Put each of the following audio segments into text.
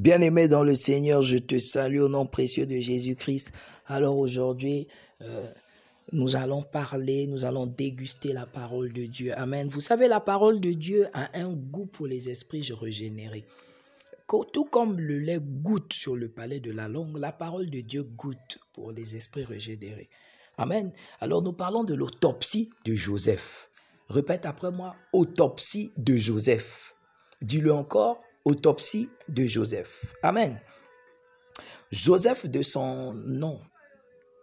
Bien-aimé dans le Seigneur, je te salue au nom précieux de Jésus-Christ. Alors aujourd'hui, euh, nous allons parler, nous allons déguster la parole de Dieu. Amen. Vous savez, la parole de Dieu a un goût pour les esprits régénérés. Tout comme le lait goûte sur le palais de la langue, la parole de Dieu goûte pour les esprits régénérés. Amen. Alors nous parlons de l'autopsie de Joseph. Répète après moi, autopsie de Joseph. Dis-le encore, autopsie de Joseph. Amen. Joseph, de son nom,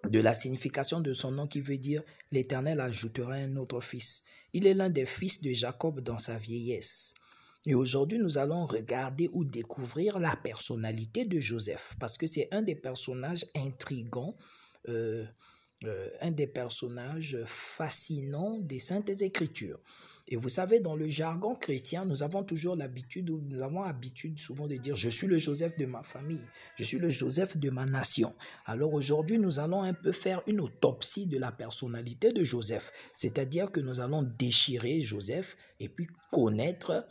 de la signification de son nom qui veut dire l'Éternel ajoutera un autre fils. Il est l'un des fils de Jacob dans sa vieillesse. Et aujourd'hui, nous allons regarder ou découvrir la personnalité de Joseph, parce que c'est un des personnages intrigants, euh, euh, un des personnages fascinants des Saintes Écritures. Et vous savez, dans le jargon chrétien, nous avons toujours l'habitude, nous avons l'habitude souvent de dire, je suis le Joseph de ma famille, je suis le Joseph de ma nation. Alors aujourd'hui, nous allons un peu faire une autopsie de la personnalité de Joseph, c'est-à-dire que nous allons déchirer Joseph et puis connaître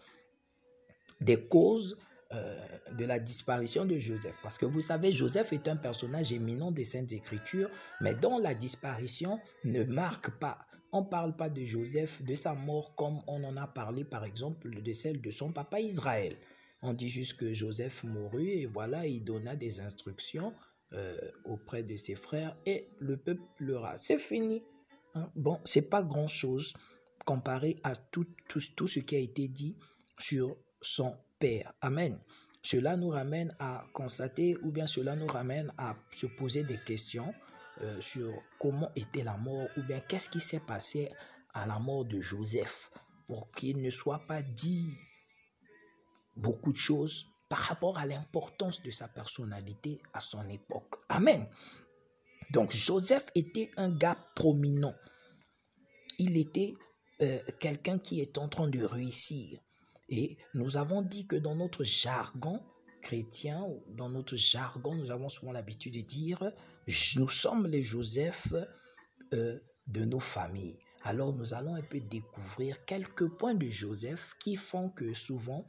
des causes euh, de la disparition de Joseph. Parce que vous savez, Joseph est un personnage éminent des Saintes Écritures, mais dont la disparition ne marque pas on ne parle pas de Joseph, de sa mort, comme on en a parlé par exemple de celle de son papa Israël. On dit juste que Joseph mourut et voilà, il donna des instructions euh, auprès de ses frères et le peuple pleura. C'est fini. Hein? Bon, c'est pas grand-chose comparé à tout, tout, tout ce qui a été dit sur son père. Amen. Cela nous ramène à constater ou bien cela nous ramène à se poser des questions euh, sur comment était la mort ou bien qu'est-ce qui s'est passé à la mort de Joseph pour qu'il ne soit pas dit beaucoup de choses par rapport à l'importance de sa personnalité à son époque. Amen. Donc Joseph était un gars prominent. Il était euh, quelqu'un qui est en train de réussir. Et nous avons dit que dans notre jargon chrétien, dans notre jargon, nous avons souvent l'habitude de dire nous sommes les Joseph euh, de nos familles. Alors nous allons un peu découvrir quelques points de Joseph qui font que souvent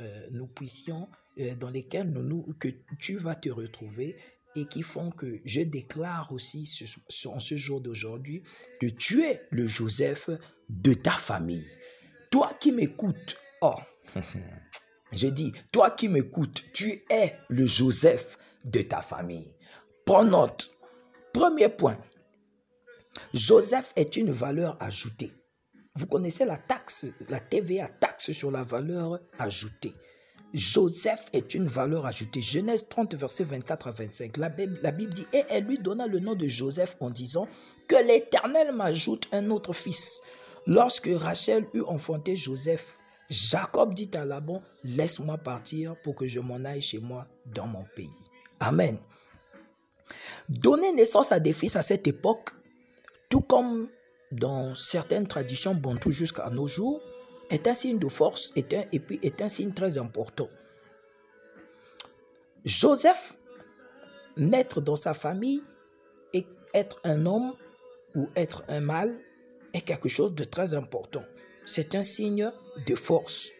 euh, nous puissions, euh, dans lesquels nous, nous, que tu vas te retrouver et qui font que je déclare aussi en ce jour d'aujourd'hui que tu es le Joseph de ta famille. Toi qui m'écoutes, oh, je dis, toi qui m'écoutes, tu es le Joseph de ta famille. Prends note. Premier point. Joseph est une valeur ajoutée. Vous connaissez la taxe, la TVA, taxe sur la valeur ajoutée. Joseph est une valeur ajoutée. Genèse 30, verset 24 à 25. La Bible, la Bible dit, et elle lui donna le nom de Joseph en disant, que l'Éternel m'ajoute un autre fils. Lorsque Rachel eut enfanté Joseph, Jacob dit à Laban, laisse-moi partir pour que je m'en aille chez moi dans mon pays. Amen. Donner naissance à des fils à cette époque, tout comme dans certaines traditions bantoues jusqu'à nos jours, est un signe de force un, et puis est un signe très important. Joseph, naître dans sa famille et être un homme ou être un mâle est quelque chose de très important. C'est un signe de force.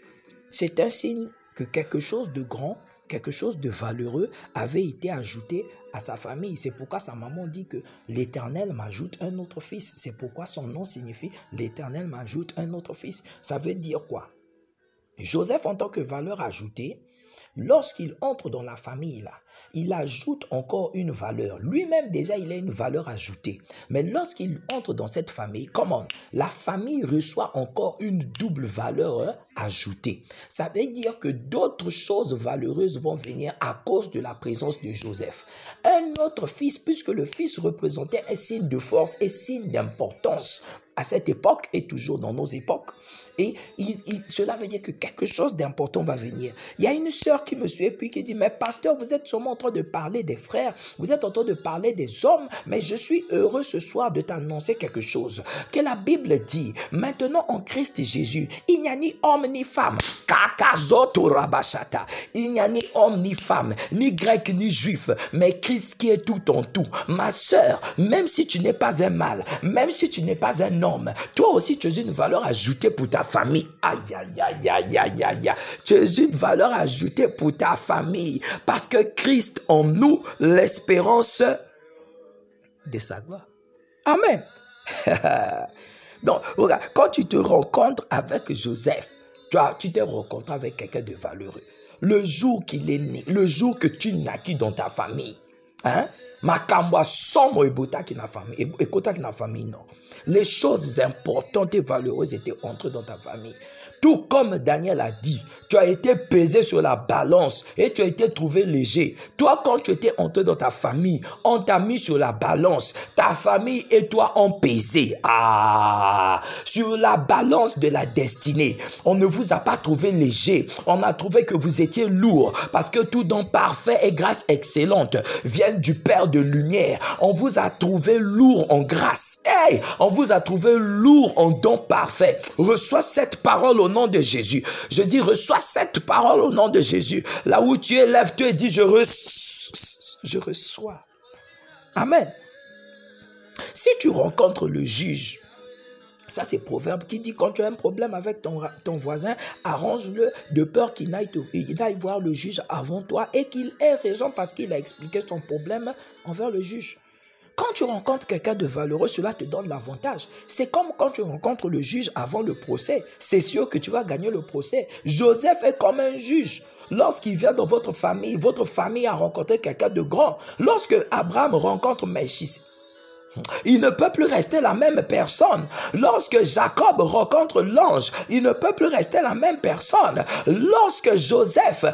C'est un signe que quelque chose de grand, quelque chose de valeureux avait été ajouté à sa famille. C'est pourquoi sa maman dit que l'Éternel m'ajoute un autre fils. C'est pourquoi son nom signifie l'Éternel m'ajoute un autre fils. Ça veut dire quoi? Joseph en tant que valeur ajoutée, lorsqu'il entre dans la famille il ajoute encore une valeur. Lui-même déjà, il a une valeur ajoutée. Mais lorsqu'il entre dans cette famille, comment La famille reçoit encore une double valeur hein, ajoutée. Ça veut dire que d'autres choses valeureuses vont venir à cause de la présence de Joseph. Un autre fils, puisque le fils représentait un signe de force et signe d'importance à cette époque et toujours dans nos époques. Et cela veut dire que quelque chose d'important va venir. Il y a une sœur qui me suit et puis qui dit, mais pasteur, vous êtes sûrement en train de parler des frères, vous êtes en train de parler des hommes, mais je suis heureux ce soir de t'annoncer quelque chose. Que la Bible dit, maintenant en Christ Jésus, il n'y a ni homme ni femme. Il n'y a ni homme ni femme, ni grec ni juif, mais Christ qui est tout en tout. Ma sœur, même si tu n'es pas un mâle, même si tu n'es pas un homme, toi aussi tu as une valeur ajoutée pour ta famille. Aïe, aïe, aïe, aïe, aïe, aïe. Tu es une valeur ajoutée pour ta famille. Parce que Christ en nous, l'espérance de sa gloire. Amen. Donc, regarde, quand tu te rencontres avec Joseph, tu, tu t'es rencontré avec quelqu'un de valeureux. Le jour qu'il est né, le jour que tu naquis dans ta famille, hein, makambwa somo qui na famille, qui na famille, non. Les choses importantes et valeureuses étaient entrées dans ta famille. Tout comme Daniel a dit, tu as été pesé sur la balance et tu as été trouvé léger. Toi, quand tu étais entré dans ta famille, on t'a mis sur la balance. Ta famille et toi ont pesé. Ah, sur la balance de la destinée. On ne vous a pas trouvé léger. On a trouvé que vous étiez lourd parce que tout don parfait et grâce excellente viennent du Père de lumière. On vous a trouvé lourd en grâce. Hey, on vous a trouvé lourd en don parfait. Reçois cette parole au nom de Jésus. Je dis, reçois cette parole au nom de Jésus. Là où tu es, lève-toi et dis, je, je reçois. Amen. Si tu rencontres le juge, ça, c'est proverbe qui dit quand tu as un problème avec ton, ton voisin, arrange-le de peur qu'il aille, aille voir le juge avant toi et qu'il ait raison parce qu'il a expliqué son problème envers le juge. Quand tu rencontres quelqu'un de valeureux, cela te donne l'avantage. C'est comme quand tu rencontres le juge avant le procès. C'est sûr que tu vas gagner le procès. Joseph est comme un juge. Lorsqu'il vient dans votre famille, votre famille a rencontré quelqu'un de grand. Lorsque Abraham rencontre Méchis, il ne peut plus rester la même personne. Lorsque Jacob rencontre l'ange, il ne peut plus rester la même personne. Lorsque Joseph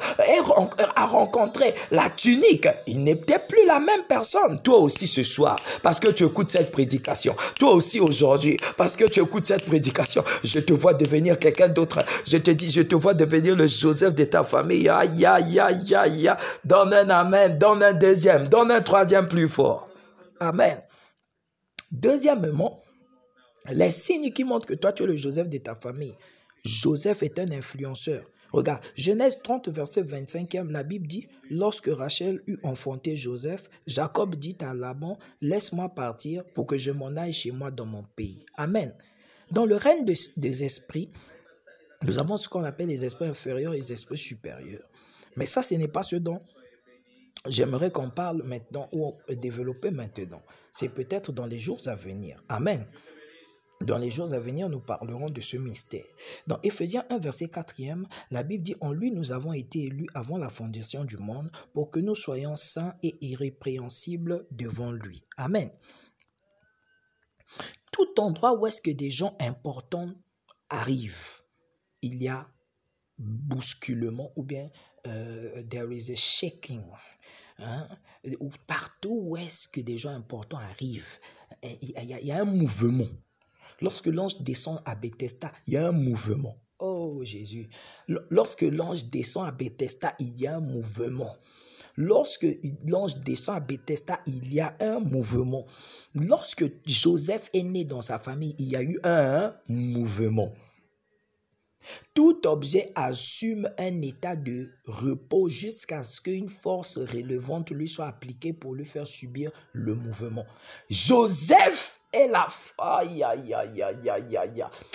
a rencontré la tunique, il n'était plus la même personne. Toi aussi ce soir, parce que tu écoutes cette prédication. Toi aussi aujourd'hui, parce que tu écoutes cette prédication. Je te vois devenir quelqu'un d'autre. Je te dis, je te vois devenir le Joseph de ta famille. Aïe, aïe, aïe, aïe. Donne un amen, donne un deuxième, donne un troisième plus fort. Amen. Deuxièmement, les signes qui montrent que toi, tu es le Joseph de ta famille. Joseph est un influenceur. Regarde, Genèse 30, verset 25, la Bible dit, lorsque Rachel eut enfanté Joseph, Jacob dit à Laban, laisse-moi partir pour que je m'en aille chez moi dans mon pays. Amen. Dans le règne des esprits, nous avons ce qu'on appelle les esprits inférieurs et les esprits supérieurs. Mais ça, ce n'est pas ce dont j'aimerais qu'on parle maintenant ou développer maintenant. C'est peut-être dans les jours à venir. Amen. Dans les jours à venir, nous parlerons de ce mystère. Dans Éphésiens 1, verset 4, la Bible dit En lui, nous avons été élus avant la fondation du monde pour que nous soyons saints et irrépréhensibles devant lui. Amen. Tout endroit où est-ce que des gens importants arrivent, il y a bousculement ou bien euh, there is a shaking. Hein, partout où est-ce que des gens importants arrivent, eh, il y, a, il y a un mouvement. Lorsque l'ange descend à Bethesda, il y a un mouvement. Oh Jésus. Lorsque l'ange descend à Bethesda, il y a un mouvement. Lorsque l'ange descend à Bethesda, il y a un mouvement. Lorsque Joseph est né dans sa famille, il y a eu un mouvement. Tout objet assume un état de repos jusqu'à ce qu'une force relevante lui soit appliquée pour lui faire subir le mouvement. Joseph la.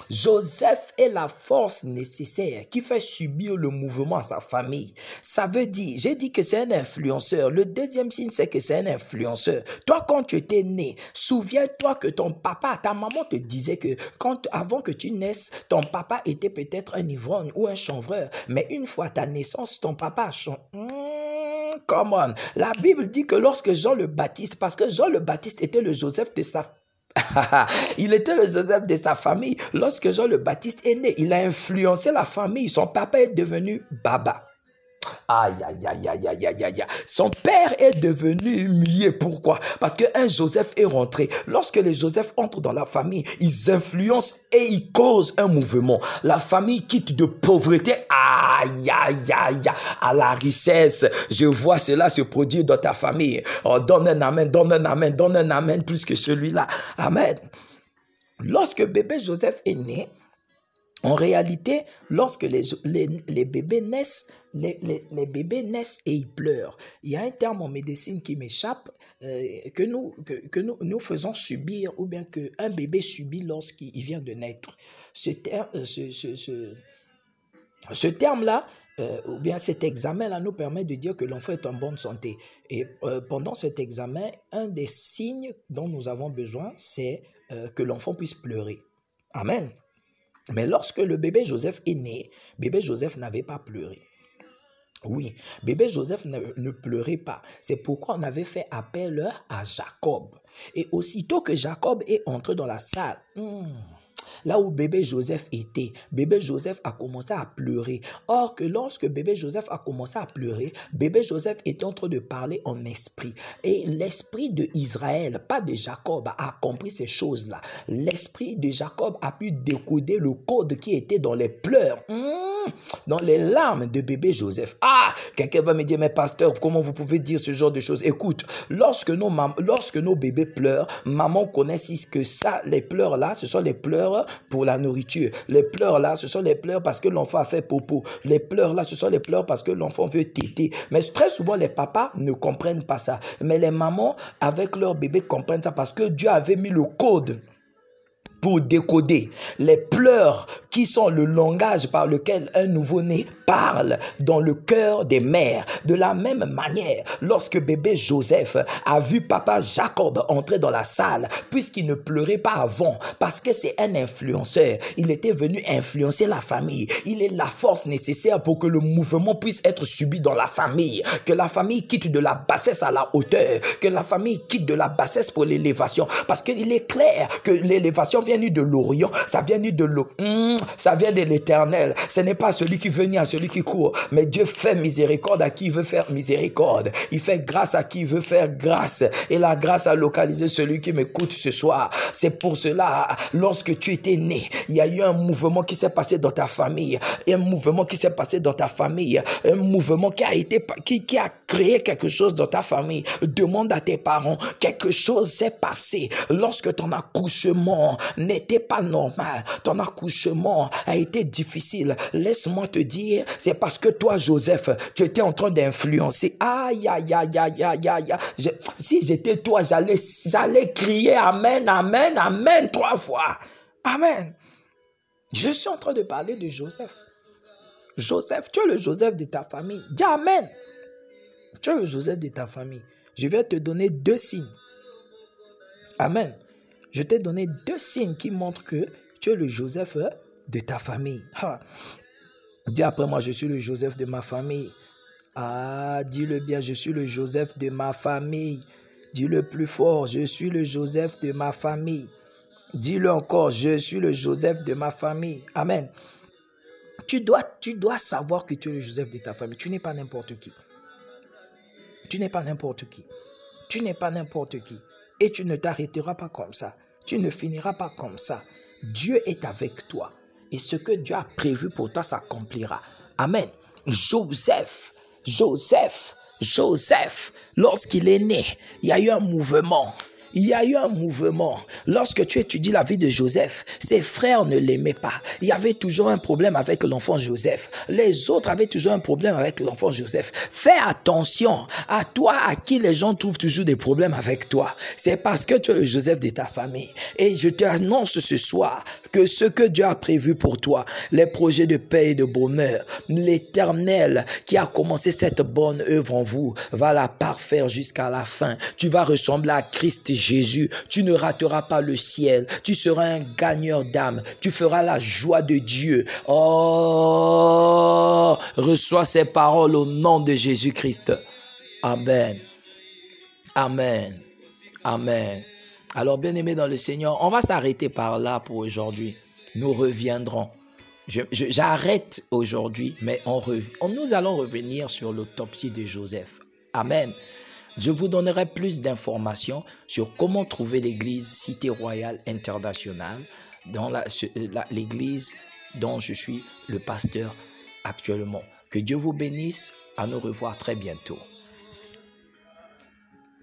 Joseph est la force nécessaire qui fait subir le mouvement à sa famille. Ça veut dire, j'ai dit que c'est un influenceur. Le deuxième signe, c'est que c'est un influenceur. Toi, quand tu étais né, souviens-toi que ton papa, ta maman te disait que quand, avant que tu naisses, ton papa était peut-être un ivrogne ou un chanvreur. Mais une fois ta naissance, ton papa a chanté. Hmm, come on. La Bible dit que lorsque Jean le Baptiste, parce que Jean le Baptiste était le Joseph de sa il était le Joseph de sa famille. Lorsque Jean le Baptiste est né, il a influencé la famille. Son papa est devenu Baba. Aïe, aïe, aïe, aïe, aïe, aïe, aïe. Son père est devenu humilié. Pourquoi? Parce qu'un Joseph est rentré. Lorsque les Joseph entrent dans la famille, ils influencent et ils causent un mouvement. La famille quitte de pauvreté, aïe, aïe, aïe, à la richesse. Je vois cela se produire dans ta famille. Oh, donne un amen, donne un amen, donne un amen plus que celui-là. Amen. Lorsque bébé Joseph est né, En réalité, lorsque les, les, bébés naissent, les, bébés naissent et ils pleurent. Il y a un terme en médecine qui m'échappe euh, que, nous, que, nous, nous faisons subir ou bien qu'un bébé subit lorsqu'il vient de naître. Ce, terme, euh, terme-là, euh, ou bien cet examen-là nous permet de dire que l'enfant est en bonne santé. Et pendant cet examen, un des signes dont nous avons besoin, c'est que l'enfant puisse pleurer. Amen. Mais lorsque le bébé Joseph est né, bébé Joseph n'avait pas pleuré. Oui, bébé Joseph ne, pleurait pas. C'est pourquoi on avait fait appel à Jacob. Et aussitôt que Jacob est entré dans la salle, hmm, là où bébé Joseph était, bébé Joseph a commencé à pleurer. Or que lorsque bébé Joseph a commencé à pleurer, bébé Joseph était en train de parler en esprit. Et l'esprit de Israël, pas de Jacob, a compris ces choses-là. L'esprit de Jacob a pu décoder le code qui était dans les pleurs. Hmm, dans les larmes de bébé Joseph. Ah, quelqu'un va me dire, mais pasteur, comment vous pouvez dire ce genre de choses? Écoute, lorsque nos, lorsque nos bébés pleurent, maman connaît si que ça, les pleurs là, ce sont les pleurs pour la nourriture. Les pleurs là, ce sont les pleurs parce que l'enfant a fait popo. Les pleurs là, ce sont les pleurs parce que l'enfant veut téter. Mais très souvent, les papas ne comprennent pas ça. Mais les mamans, avec leur bébé, comprennent ça parce que Dieu avait mis le code pour décoder les pleurs qui sont le langage par lequel un nouveau-né parle dans le cœur des mères. De la même manière, lorsque bébé Joseph a vu papa Jacob entrer dans la salle, puisqu'il ne pleurait pas avant, parce que c'est un influenceur, il était venu influencer la famille. Il est la force nécessaire pour que le mouvement puisse être subi dans la famille, que la famille quitte de la bassesse à la hauteur, que la famille quitte de la bassesse pour l'élévation, parce qu'il est clair que l'élévation vient ni de l'Orient, ça vient ni de l'eau, hmm, ça vient de l'éternel. Ce n'est pas celui qui veut ni à celui qui court, mais Dieu fait miséricorde à qui veut faire miséricorde. Il fait grâce à qui veut faire grâce. Et la grâce a localisé celui qui m'écoute ce soir. C'est pour cela, lorsque tu étais né, il y a eu un mouvement qui s'est passé dans ta famille, un mouvement qui s'est passé dans ta famille, un mouvement qui a été, qui, qui a créé quelque chose dans ta famille. Demande à tes parents, quelque chose s'est passé lorsque ton accouchement n'était pas normal. Ton accouchement a été difficile. Laisse-moi te dire, c'est parce que toi, Joseph, tu étais en train d'influencer. Aïe, aïe, aïe, aïe, aïe, aïe. si j'étais toi, j'allais, j'allais crier Amen, Amen, Amen trois fois. Amen. Je suis en train de parler de Joseph. Joseph, tu es le Joseph de ta famille. Dis Amen. Tu es le Joseph de ta famille. Je vais te donner deux signes. Amen. Je t'ai donné deux signes qui montrent que tu es le Joseph de ta famille. Dis après moi, je suis le Joseph de ma famille. Ah, dis-le bien, je suis le Joseph de ma famille. Dis-le plus fort, je suis le Joseph de ma famille. Dis-le encore, je suis le Joseph de ma famille. Amen. Tu dois, tu dois savoir que tu es le Joseph de ta famille. Tu n'es pas n'importe qui. Tu n'es pas n'importe qui. Tu n'es pas n'importe qui. Et tu ne t'arrêteras pas comme ça. Tu ne finiras pas comme ça. Dieu est avec toi. Et ce que Dieu a prévu pour toi s'accomplira. Amen. Joseph, Joseph, Joseph, lorsqu'il est né, il y a eu un mouvement il y a eu un mouvement. Lorsque tu étudies la vie de Joseph, ses frères ne l'aimaient pas. Il y avait toujours un problème avec l'enfant Joseph. Les autres avaient toujours un problème avec l'enfant Joseph. Fais attention à toi à qui les gens trouvent toujours des problèmes avec toi. C'est parce que tu es le Joseph de ta famille. Et je te annonce ce soir que ce que Dieu a prévu pour toi, les projets de paix et de bonheur, l'éternel qui a commencé cette bonne œuvre en vous, va la parfaire jusqu'à la fin. Tu vas ressembler à Christ Jésus, tu ne rateras pas le ciel. Tu seras un gagneur d'âme. Tu feras la joie de Dieu. Oh, reçois ces paroles au nom de Jésus-Christ. Amen. Amen. Amen. Alors, bien aimé dans le Seigneur, on va s'arrêter par là pour aujourd'hui. Nous reviendrons. J'arrête aujourd'hui, mais on, nous allons revenir sur l'autopsie de Joseph. Amen. Je vous donnerai plus d'informations sur comment trouver l'église Cité Royale Internationale dans l'église dont je suis le pasteur actuellement. Que Dieu vous bénisse. À nous revoir très bientôt.